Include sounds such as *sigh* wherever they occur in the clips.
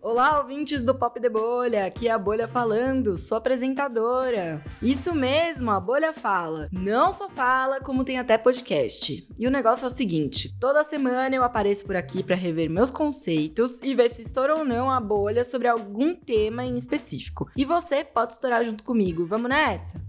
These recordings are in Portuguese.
Olá, ouvintes do Pop de Bolha, aqui é a Bolha falando, sou apresentadora. Isso mesmo, a Bolha fala. Não só fala, como tem até podcast. E o negócio é o seguinte: toda semana eu apareço por aqui para rever meus conceitos e ver se estoura ou não a bolha sobre algum tema em específico. E você pode estourar junto comigo. Vamos nessa?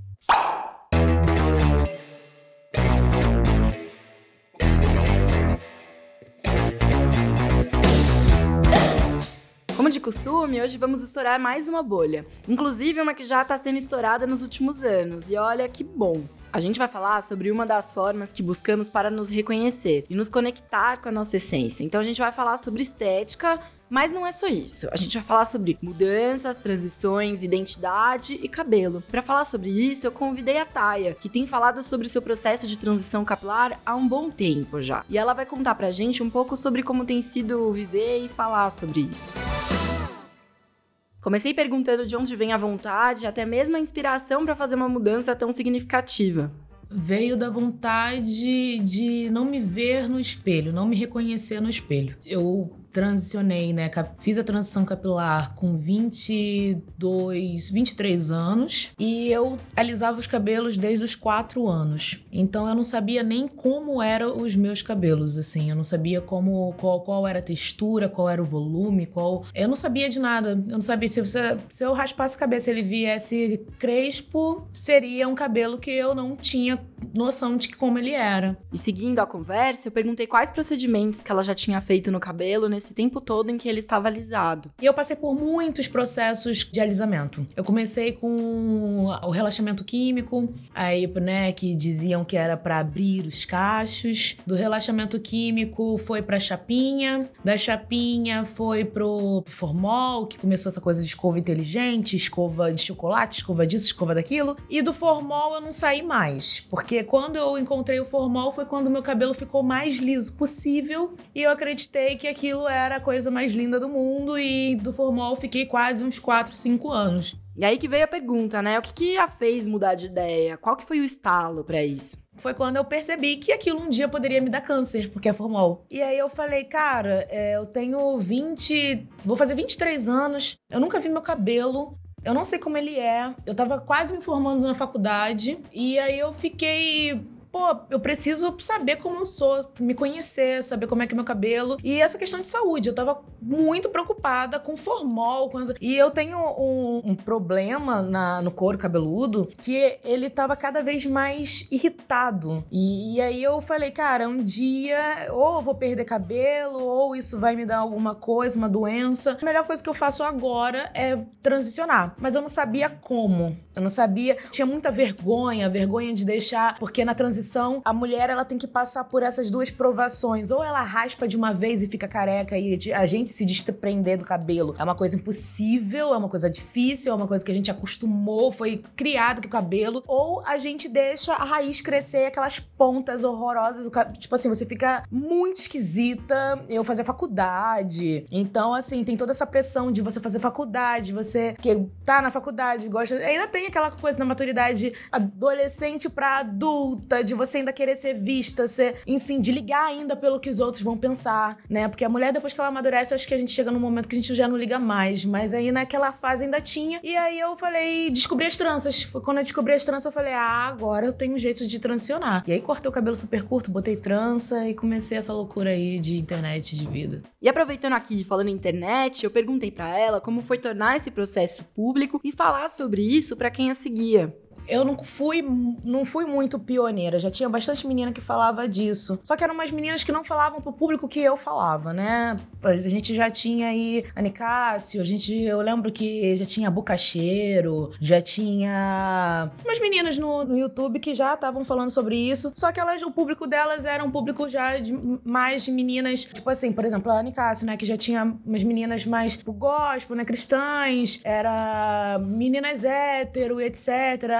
Como de costume, hoje vamos estourar mais uma bolha. Inclusive uma que já está sendo estourada nos últimos anos. E olha que bom! A gente vai falar sobre uma das formas que buscamos para nos reconhecer e nos conectar com a nossa essência. Então a gente vai falar sobre estética, mas não é só isso. A gente vai falar sobre mudanças, transições, identidade e cabelo. Para falar sobre isso, eu convidei a Taia, que tem falado sobre o seu processo de transição capilar há um bom tempo já. E ela vai contar pra gente um pouco sobre como tem sido viver e falar sobre isso. Comecei perguntando de onde vem a vontade, até mesmo a inspiração para fazer uma mudança tão significativa. Veio da vontade de não me ver no espelho, não me reconhecer no espelho. Eu transicionei, né? Fiz a transição capilar com 22, 23 anos e eu alisava os cabelos desde os 4 anos. Então eu não sabia nem como eram os meus cabelos, assim. Eu não sabia como qual, qual era a textura, qual era o volume, qual. Eu não sabia de nada. Eu não sabia se, se eu raspasse a cabeça, ele viesse crespo, seria um cabelo que eu não tinha noção de como ele era. E seguindo a conversa, eu perguntei quais procedimentos que ela já tinha feito no cabelo nesse tempo todo em que ele estava alisado. E eu passei por muitos processos de alisamento. Eu comecei com o relaxamento químico, aí, né, que diziam que era para abrir os cachos. Do relaxamento químico foi para chapinha, da chapinha foi pro formol, que começou essa coisa de escova inteligente, escova de chocolate, escova disso, escova daquilo. E do formol eu não saí mais, porque quando eu encontrei o formol foi quando meu cabelo ficou mais liso possível e eu acreditei que aquilo era a coisa mais linda do mundo e do formol fiquei quase uns 4, 5 anos. E aí que veio a pergunta, né? O que, que a fez mudar de ideia? Qual que foi o estalo para isso? Foi quando eu percebi que aquilo um dia poderia me dar câncer, porque é formol. E aí eu falei, cara, é, eu tenho 20. Vou fazer 23 anos, eu nunca vi meu cabelo. Eu não sei como ele é. Eu tava quase me formando na faculdade. E aí eu fiquei pô, eu preciso saber como eu sou, me conhecer, saber como é que é meu cabelo. E essa questão de saúde, eu tava muito preocupada com formol, com as... E eu tenho um, um problema na, no couro cabeludo que ele tava cada vez mais irritado. E, e aí eu falei, cara, um dia ou vou perder cabelo, ou isso vai me dar alguma coisa, uma doença. A melhor coisa que eu faço agora é transicionar. Mas eu não sabia como. Eu não sabia. Tinha muita vergonha, vergonha de deixar, porque na transição transição, a mulher ela tem que passar por essas duas provações. Ou ela raspa de uma vez e fica careca e a gente se desprender do cabelo. É uma coisa impossível, é uma coisa difícil, é uma coisa que a gente acostumou, foi criado com o cabelo. Ou a gente deixa a raiz crescer, aquelas pontas horrorosas. Tipo assim, você fica muito esquisita. Eu fazer faculdade. Então, assim, tem toda essa pressão de você fazer faculdade, você que tá na faculdade, gosta. Ainda tem aquela coisa na maturidade adolescente pra adulta, de você ainda querer ser vista, ser, enfim, de ligar ainda pelo que os outros vão pensar, né? Porque a mulher, depois que ela amadurece, acho que a gente chega num momento que a gente já não liga mais. Mas aí naquela fase ainda tinha. E aí eu falei, descobri as tranças. Foi quando eu descobri as tranças, eu falei, ah, agora eu tenho um jeito de transicionar. E aí cortei o cabelo super curto, botei trança e comecei essa loucura aí de internet, de vida. E aproveitando aqui, falando em internet, eu perguntei para ela como foi tornar esse processo público e falar sobre isso para quem a seguia eu não fui, não fui muito pioneira. Já tinha bastante menina que falava disso. Só que eram umas meninas que não falavam pro público que eu falava, né? A gente já tinha aí a Nicásio, a gente, eu lembro que já tinha Bucacheiro, já tinha umas meninas no, no YouTube que já estavam falando sobre isso. Só que elas, o público delas era um público já de, mais de meninas, tipo assim, por exemplo, a Nicásio, né? Que já tinha umas meninas mais pro gospel, né? Cristãs, era meninas hétero, etc.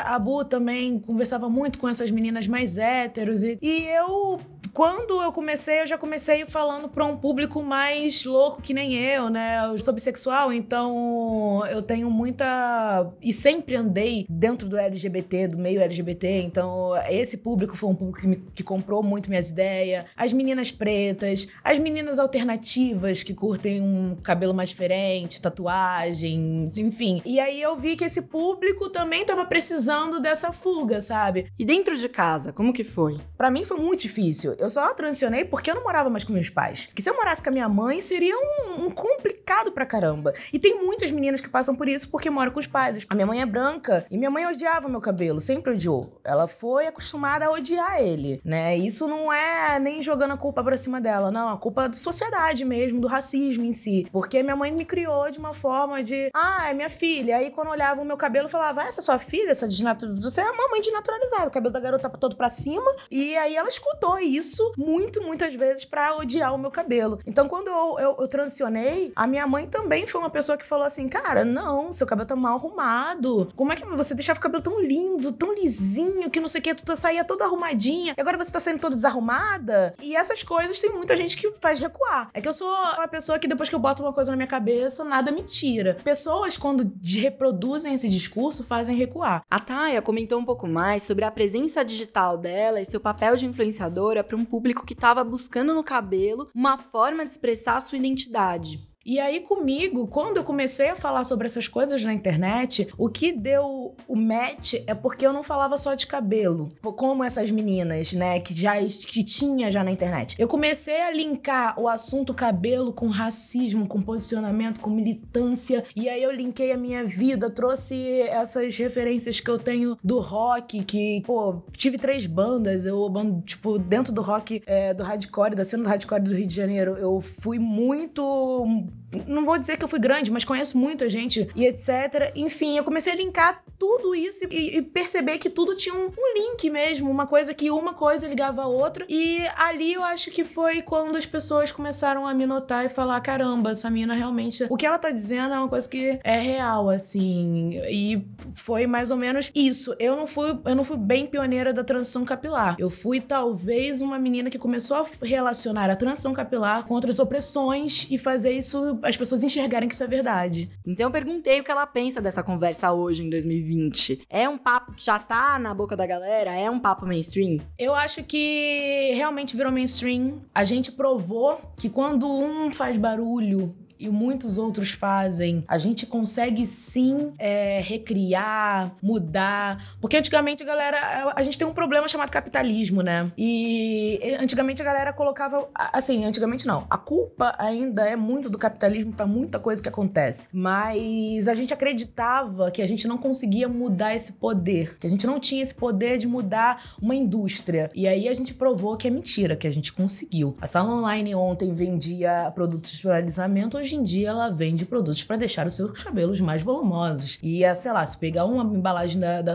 A Tabu também conversava muito com essas meninas mais héteros. E, e eu quando eu comecei, eu já comecei falando para um público mais louco que nem eu, né? Eu sou bissexual, então eu tenho muita. E sempre andei dentro do LGBT, do meio LGBT, então esse público foi um público que, me... que comprou muito minhas ideias. As meninas pretas, as meninas alternativas que curtem um cabelo mais diferente, tatuagens, enfim. E aí eu vi que esse público também tava precisando dessa fuga, sabe? E dentro de casa, como que foi? Para mim foi muito difícil. Eu só transicionei porque eu não morava mais com meus pais. Que se eu morasse com a minha mãe, seria um, um complicado pra caramba. E tem muitas meninas que passam por isso porque moram com os pais. A minha mãe é branca e minha mãe odiava meu cabelo, sempre odiou. Ela foi acostumada a odiar ele, né? Isso não é nem jogando a culpa pra cima dela, não. A culpa é da sociedade mesmo, do racismo em si. Porque minha mãe me criou de uma forma de, ah, é minha filha. Aí quando olhava o meu cabelo, eu falava, essa é sua filha, essa desnaturalizada. Você é uma mãe desnaturalizada. O cabelo da garota tá todo pra cima. E aí ela escutou isso muito, muitas vezes pra odiar o meu cabelo. Então quando eu, eu, eu transicionei, a minha mãe também foi uma pessoa que falou assim, cara, não, seu cabelo tá mal arrumado. Como é que você deixava o cabelo tão lindo, tão lisinho, que não sei o que, tu saía toda arrumadinha. E agora você tá saindo toda desarrumada. E essas coisas tem muita gente que faz recuar. É que eu sou uma pessoa que depois que eu boto uma coisa na minha cabeça, nada me tira. Pessoas, quando reproduzem esse discurso, fazem recuar. A Taya comentou um pouco mais sobre a presença digital dela e seu papel de influenciadora para um público que estava buscando no cabelo uma forma de expressar a sua identidade. E aí, comigo, quando eu comecei a falar sobre essas coisas na internet, o que deu o match é porque eu não falava só de cabelo, como essas meninas, né, que já que tinha já na internet. Eu comecei a linkar o assunto cabelo com racismo, com posicionamento, com militância, e aí eu linkei a minha vida, trouxe essas referências que eu tenho do rock, que, pô, tive três bandas, eu, tipo, dentro do rock, é, do hardcore, da cena do hardcore do Rio de Janeiro, eu fui muito não vou dizer que eu fui grande, mas conheço muita gente e etc. Enfim, eu comecei a linkar tudo isso e, e perceber que tudo tinha um, um, link mesmo, uma coisa que uma coisa ligava a outra. E ali eu acho que foi quando as pessoas começaram a me notar e falar: caramba, essa mina realmente. O que ela tá dizendo é uma coisa que é real, assim. E foi mais ou menos isso. Eu não fui, eu não fui bem pioneira da transição capilar. Eu fui talvez uma menina que começou a relacionar a transição capilar com outras opressões e fazer isso as pessoas enxergarem que isso é verdade. Então eu perguntei o que ela pensa dessa conversa hoje, em 2020. É um papo que já tá na boca da galera? É um papo mainstream? Eu acho que realmente virou mainstream. A gente provou que quando um faz barulho e muitos outros fazem, a gente consegue sim é, recriar, mudar. Porque antigamente galera. A gente tem um problema chamado capitalismo, né? E antigamente a galera colocava. Assim, antigamente não. A culpa ainda é muito do capitalismo para muita coisa que acontece. Mas a gente acreditava que a gente não conseguia mudar esse poder, que a gente não tinha esse poder de mudar uma indústria. E aí a gente provou que é mentira, que a gente conseguiu. A sala online ontem vendia produtos de finalizamento, hoje hoje em dia ela vende produtos para deixar os seus cabelos mais volumosos. E, é, sei lá, se pegar uma embalagem da, da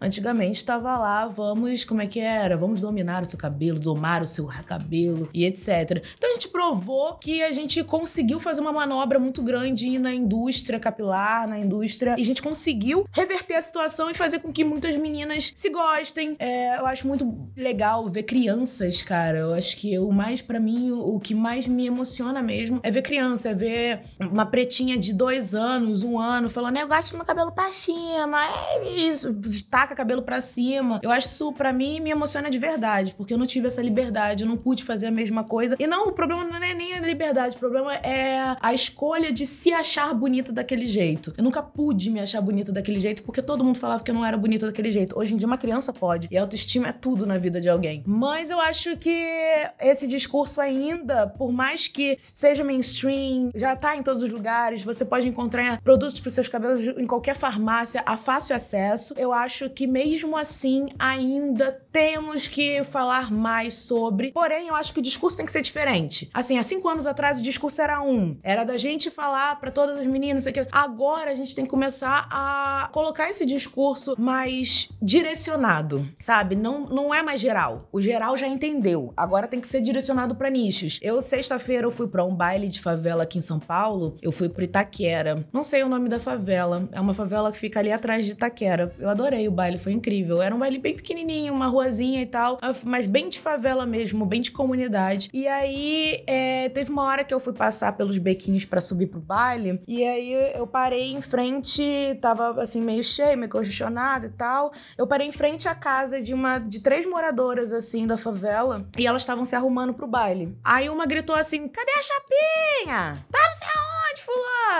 antigamente estava lá, vamos, como é que era? Vamos dominar o seu cabelo, domar o seu cabelo e etc. Então a gente provou que a gente conseguiu fazer uma manobra muito grande na indústria capilar, na indústria, e a gente conseguiu reverter a situação e fazer com que muitas meninas se gostem. É, eu acho muito legal ver crianças, cara. Eu acho que o mais, para mim, o, o que mais me emociona mesmo é ver crianças criança, ver uma pretinha de dois anos, um ano, falando, eu gosto do meu cabelo pra cima, é isso, taca cabelo pra cima. Eu acho isso, pra mim, me emociona de verdade, porque eu não tive essa liberdade, eu não pude fazer a mesma coisa. E não, o problema não é nem a liberdade, o problema é a escolha de se achar bonita daquele jeito. Eu nunca pude me achar bonita daquele jeito, porque todo mundo falava que eu não era bonita daquele jeito. Hoje em dia, uma criança pode, e autoestima é tudo na vida de alguém. Mas eu acho que esse discurso ainda, por mais que seja mainstream, já tá em todos os lugares, você pode encontrar produtos para seus cabelos em qualquer farmácia a fácil acesso. Eu acho que mesmo assim ainda temos que falar mais sobre. Porém, eu acho que o discurso tem que ser diferente. Assim, há cinco anos atrás o discurso era um, era da gente falar para todas as meninas, sei que. Agora a gente tem que começar a colocar esse discurso mais direcionado, sabe? Não, não é mais geral. O geral já entendeu. Agora tem que ser direcionado para nichos. Eu sexta-feira eu fui para um baile de favela aqui em São Paulo, eu fui pro Itaquera. Não sei o nome da favela. É uma favela que fica ali atrás de Itaquera. Eu adorei o baile, foi incrível. Era um baile bem pequenininho, uma rua boazinha e tal, mas bem de favela mesmo, bem de comunidade. E aí, é, teve uma hora que eu fui passar pelos bequinhos para subir pro baile, e aí eu parei em frente, tava assim, meio cheio, meio congestionado e tal. Eu parei em frente à casa de uma de três moradoras, assim, da favela, e elas estavam se arrumando pro baile. Aí uma gritou assim: cadê a chapinha? Tá não sei aonde,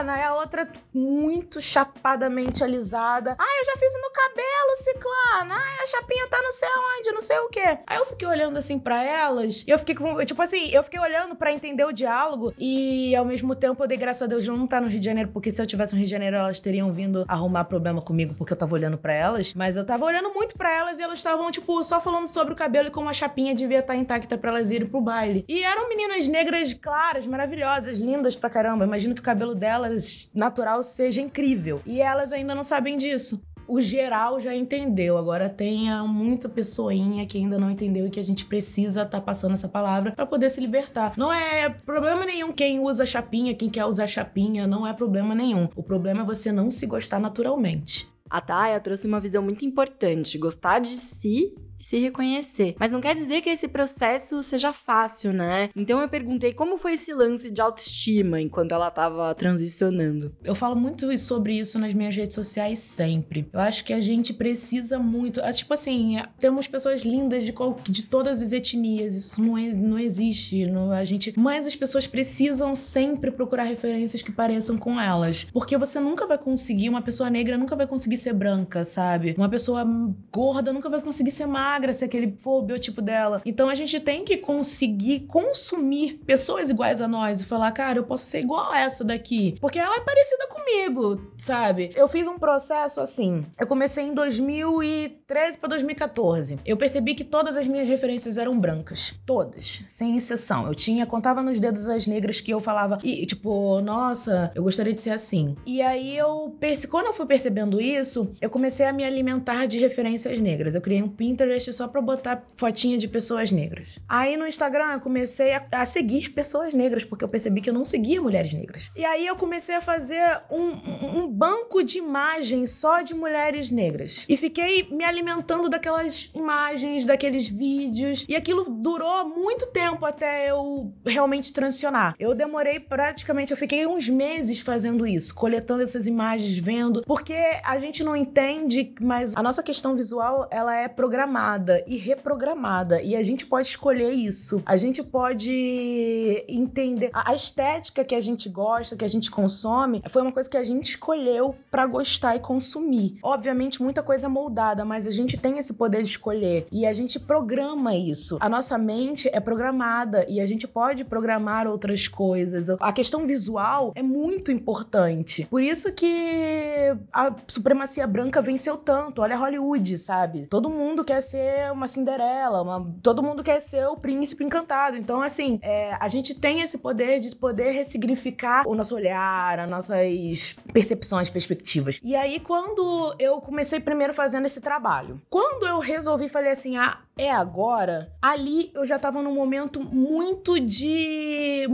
Aí a outra, muito chapadamente alisada. Ai, eu já fiz o meu cabelo, ciclana. Ai, a chapinha tá não sei aonde, não sei o quê. Aí eu fiquei olhando assim para elas, e eu fiquei com. Tipo assim, eu fiquei olhando para entender o diálogo, e ao mesmo tempo eu dei graças a Deus de não estar no Rio de Janeiro, porque se eu tivesse no Rio de Janeiro, elas teriam vindo arrumar problema comigo, porque eu tava olhando para elas. Mas eu tava olhando muito para elas e elas estavam, tipo, só falando sobre o cabelo e como a chapinha devia estar intacta para elas irem pro baile. E eram meninas negras claras, maravilhosas, lindas pra caramba. Imagino que o cabelo delas, natural, seja incrível. E elas ainda não sabem disso o geral já entendeu. Agora tem muita pessoinha que ainda não entendeu e que a gente precisa estar tá passando essa palavra para poder se libertar. Não é problema nenhum quem usa chapinha, quem quer usar chapinha, não é problema nenhum. O problema é você não se gostar naturalmente. A Taya trouxe uma visão muito importante: gostar de si se reconhecer. Mas não quer dizer que esse processo seja fácil, né? Então eu perguntei como foi esse lance de autoestima enquanto ela tava transicionando. Eu falo muito sobre isso nas minhas redes sociais sempre. Eu acho que a gente precisa muito. Ah, tipo assim, temos pessoas lindas de, qual, de todas as etnias. Isso não, é, não existe. Não, a gente, mas as pessoas precisam sempre procurar referências que pareçam com elas. Porque você nunca vai conseguir, uma pessoa negra nunca vai conseguir ser branca, sabe? Uma pessoa gorda nunca vai conseguir ser magra magra se aquele for o biotipo dela. Então a gente tem que conseguir consumir pessoas iguais a nós e falar, cara, eu posso ser igual a essa daqui, porque ela é parecida comigo, sabe? Eu fiz um processo assim. Eu comecei em 2013 para 2014. Eu percebi que todas as minhas referências eram brancas, todas, sem exceção. Eu tinha contava nos dedos as negras que eu falava e tipo, nossa, eu gostaria de ser assim. E aí eu quando eu fui percebendo isso, eu comecei a me alimentar de referências negras. Eu criei um Pinterest só pra botar fotinha de pessoas negras. Aí no Instagram eu comecei a, a, seguir pessoas negras, porque eu percebi que eu não seguia mulheres negras. E aí eu comecei a fazer um, um banco de imagens só de mulheres negras. E fiquei me alimentando daquelas imagens, daqueles vídeos. E aquilo durou muito tempo até eu realmente transicionar. Eu demorei praticamente, eu fiquei uns meses fazendo isso, coletando essas imagens, vendo, porque a gente não entende, mas a nossa questão visual, ela é programada programada e reprogramada. E a gente pode escolher isso. A gente pode entender. A estética que a gente gosta, que a gente consome, foi uma coisa que a gente escolheu para gostar e consumir. Obviamente, muita coisa moldada, mas a gente tem esse poder de escolher. E a gente programa isso. A nossa mente é programada e a gente pode programar outras coisas. A questão visual é muito importante. Por isso que a supremacia branca venceu tanto. Olha Hollywood, sabe? Todo mundo quer ser ser uma Cinderela, uma... todo mundo quer ser o príncipe encantado. Então, assim, é, a gente tem esse poder de poder ressignificar o nosso olhar, as nossas percepções, perspectivas. E aí, quando eu comecei primeiro fazendo esse trabalho, quando eu resolvi, falei assim, ah, é agora, ali eu já tava num momento muito de.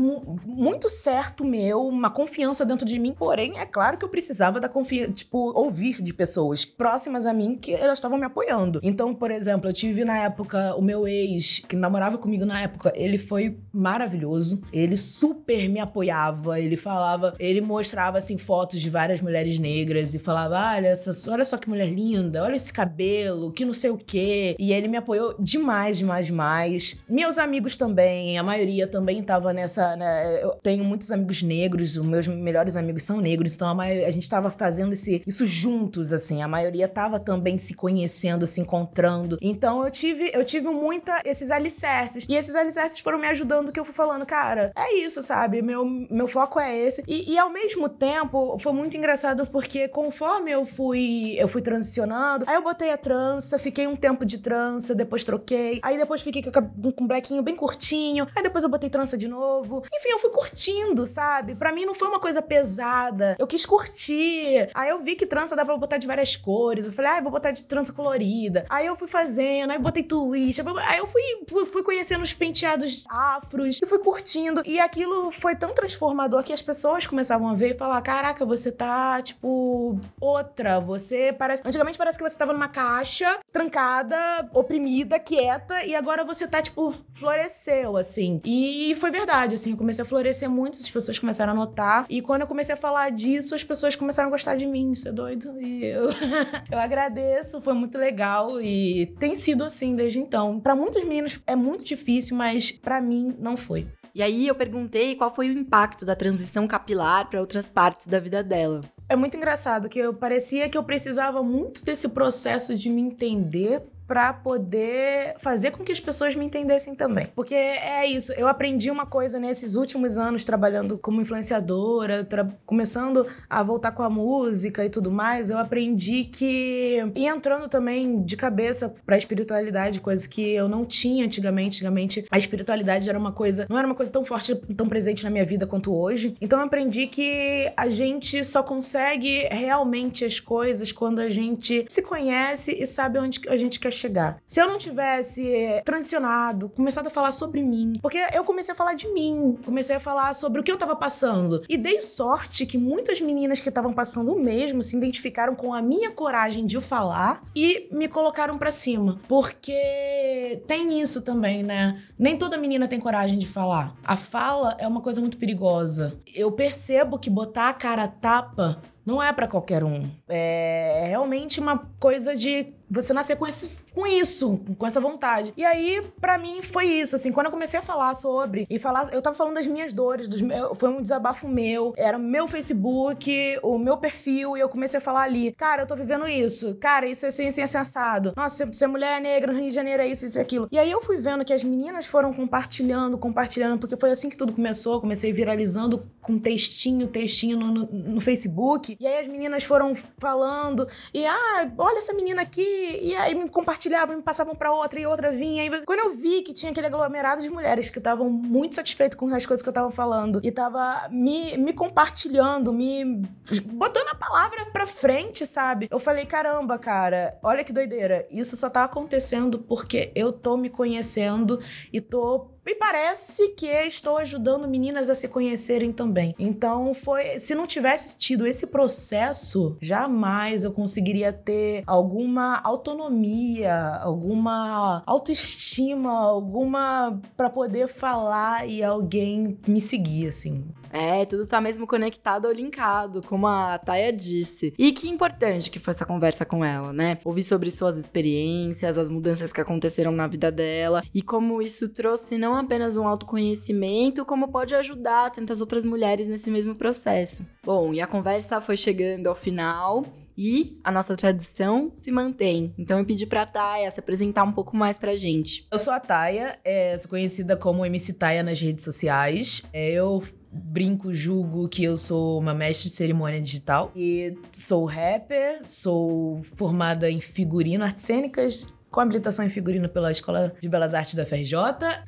muito certo meu, uma confiança dentro de mim. Porém, é claro que eu precisava da confiança, tipo, ouvir de pessoas próximas a mim que elas estavam me apoiando. Então, por exemplo, eu tive na época o meu ex, que namorava comigo na época, ele foi maravilhoso. Ele super me apoiava, ele falava, ele mostrava assim fotos de várias mulheres negras e falava: olha, essa, olha só que mulher linda, olha esse cabelo, que não sei o quê. E ele me apoiou demais, demais, demais. Meus amigos também, a maioria também tava nessa, né? Eu tenho muitos amigos negros, os meus melhores amigos são negros, então a, maioria, a gente tava fazendo esse, isso juntos, assim. A maioria tava também se conhecendo, se encontrando. Então eu tive, eu tive muita esses alicerces. E esses alicerces foram me ajudando que eu fui falando, cara, é isso, sabe? Meu, meu foco é esse. E, e ao mesmo tempo, foi muito engraçado porque conforme eu fui, eu fui transicionando, aí eu botei a trança, fiquei um tempo de trança, depois troquei. Aí depois fiquei com um blequinho bem curtinho. Aí depois eu botei trança de novo. Enfim, eu fui curtindo, sabe? Para mim não foi uma coisa pesada. Eu quis curtir. Aí eu vi que trança dá pra botar de várias cores. Eu falei, ah, vou botar de trança colorida. Aí eu fui fazer aí botei twist. Aí eu fui, fui, fui conhecendo os penteados afros e fui curtindo. E aquilo foi tão transformador que as pessoas começavam a ver e falar: caraca, você tá, tipo, outra. Você parece. Antigamente parece que você tava numa caixa, trancada, oprimida, quieta, e agora você tá, tipo, floresceu, assim. E foi verdade, assim, eu comecei a florescer muito, as pessoas começaram a notar. E quando eu comecei a falar disso, as pessoas começaram a gostar de mim, isso é doido. E eu, *laughs* eu agradeço, foi muito legal e tem sido assim desde então. Para muitos meninos é muito difícil, mas para mim não foi. E aí eu perguntei qual foi o impacto da transição capilar para outras partes da vida dela. É muito engraçado que eu parecia que eu precisava muito desse processo de me entender para poder fazer com que as pessoas me entendessem também. Porque é isso, eu aprendi uma coisa nesses últimos anos trabalhando como influenciadora, começando a voltar com a música e tudo mais, eu aprendi que e entrando também de cabeça para espiritualidade, coisa que eu não tinha antigamente. Antigamente a espiritualidade era uma coisa, não era uma coisa tão forte, tão presente na minha vida quanto hoje. Então eu aprendi que a gente só consegue realmente as coisas quando a gente se conhece e sabe onde a gente quer chegar. Se eu não tivesse transicionado, começado a falar sobre mim, porque eu comecei a falar de mim, comecei a falar sobre o que eu tava passando. E dei sorte que muitas meninas que estavam passando o mesmo se identificaram com a minha coragem de falar e me colocaram para cima. Porque tem isso também, né? Nem toda menina tem coragem de falar. A fala é uma coisa muito perigosa. Eu percebo que botar a cara tapa não é para qualquer um. É realmente uma coisa de você nascer com, esse, com isso, com essa vontade. E aí, para mim, foi isso, assim, quando eu comecei a falar sobre, e falar, eu tava falando das minhas dores, dos meus, foi um desabafo meu, era meu Facebook, o meu perfil, e eu comecei a falar ali, cara, eu tô vivendo isso, cara, isso é assim, assim, sensado. Nossa, você é mulher negra no Rio de Janeiro, é isso, isso e aquilo. E aí eu fui vendo que as meninas foram compartilhando, compartilhando, porque foi assim que tudo começou, comecei viralizando com textinho, textinho no, no, no Facebook, e aí as meninas foram falando, e ah, olha essa menina aqui, e aí me compartilhavam, me passavam para outra e outra vinha. E quando eu vi que tinha aquele aglomerado de mulheres que estavam muito satisfeitas com as coisas que eu tava falando e tava me, me compartilhando, me botando a palavra pra frente, sabe? Eu falei, caramba, cara, olha que doideira. Isso só tá acontecendo porque eu tô me conhecendo e tô me parece que estou ajudando meninas a se conhecerem também. Então foi, se não tivesse tido esse processo, jamais eu conseguiria ter alguma autonomia, alguma autoestima, alguma para poder falar e alguém me seguir assim. É, tudo tá mesmo conectado ou linkado, como a Taya disse. E que importante que foi essa conversa com ela, né? Ouvir sobre suas experiências, as mudanças que aconteceram na vida dela e como isso trouxe não apenas um autoconhecimento, como pode ajudar tantas outras mulheres nesse mesmo processo. Bom, e a conversa foi chegando ao final e a nossa tradição se mantém. Então eu pedi pra Taia se apresentar um pouco mais pra gente. Eu sou a Taia, é, sou conhecida como MC Taia nas redes sociais. É, eu brinco, julgo que eu sou uma mestre de cerimônia digital. E sou rapper, sou formada em figurino, artes cênicas, com habilitação em figurino pela Escola de Belas Artes da FRJ.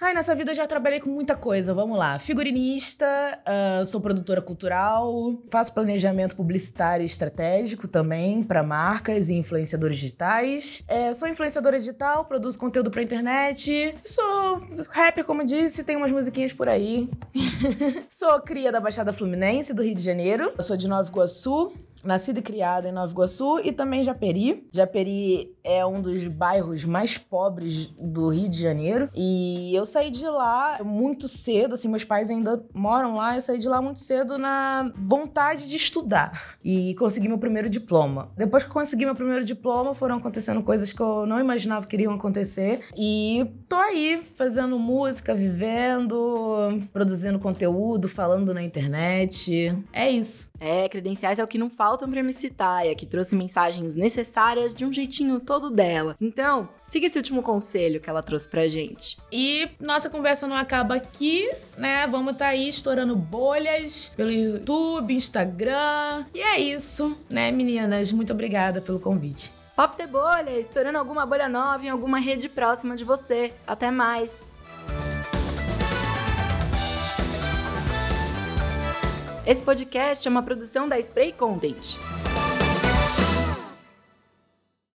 Ai, nessa vida já trabalhei com muita coisa, vamos lá. Figurinista, uh, sou produtora cultural, faço planejamento publicitário e estratégico também para marcas e influenciadores digitais. É, sou influenciadora digital, produzo conteúdo pra internet. Sou rapper, como disse, tenho umas musiquinhas por aí. *laughs* sou cria da Baixada Fluminense, do Rio de Janeiro. Eu sou de Nova Iguaçu nascida e criada em Nova Iguaçu e também Japeri. Japeri é um dos bairros mais pobres do Rio de Janeiro e eu saí de lá muito cedo, assim, meus pais ainda moram lá, eu saí de lá muito cedo na vontade de estudar *laughs* e consegui meu primeiro diploma. Depois que eu consegui meu primeiro diploma, foram acontecendo coisas que eu não imaginava que iriam acontecer e tô aí fazendo música, vivendo, produzindo conteúdo, falando na internet. É isso. É, credenciais é o que não falta faltam pra MC Taia, que trouxe mensagens necessárias de um jeitinho todo dela. Então, siga esse último conselho que ela trouxe pra gente. E nossa conversa não acaba aqui, né? Vamos estar tá aí estourando bolhas pelo YouTube, Instagram. E é isso, né, meninas? Muito obrigada pelo convite. Pop de bolha, estourando alguma bolha nova em alguma rede próxima de você. Até mais! Esse podcast é uma produção da Spray Content.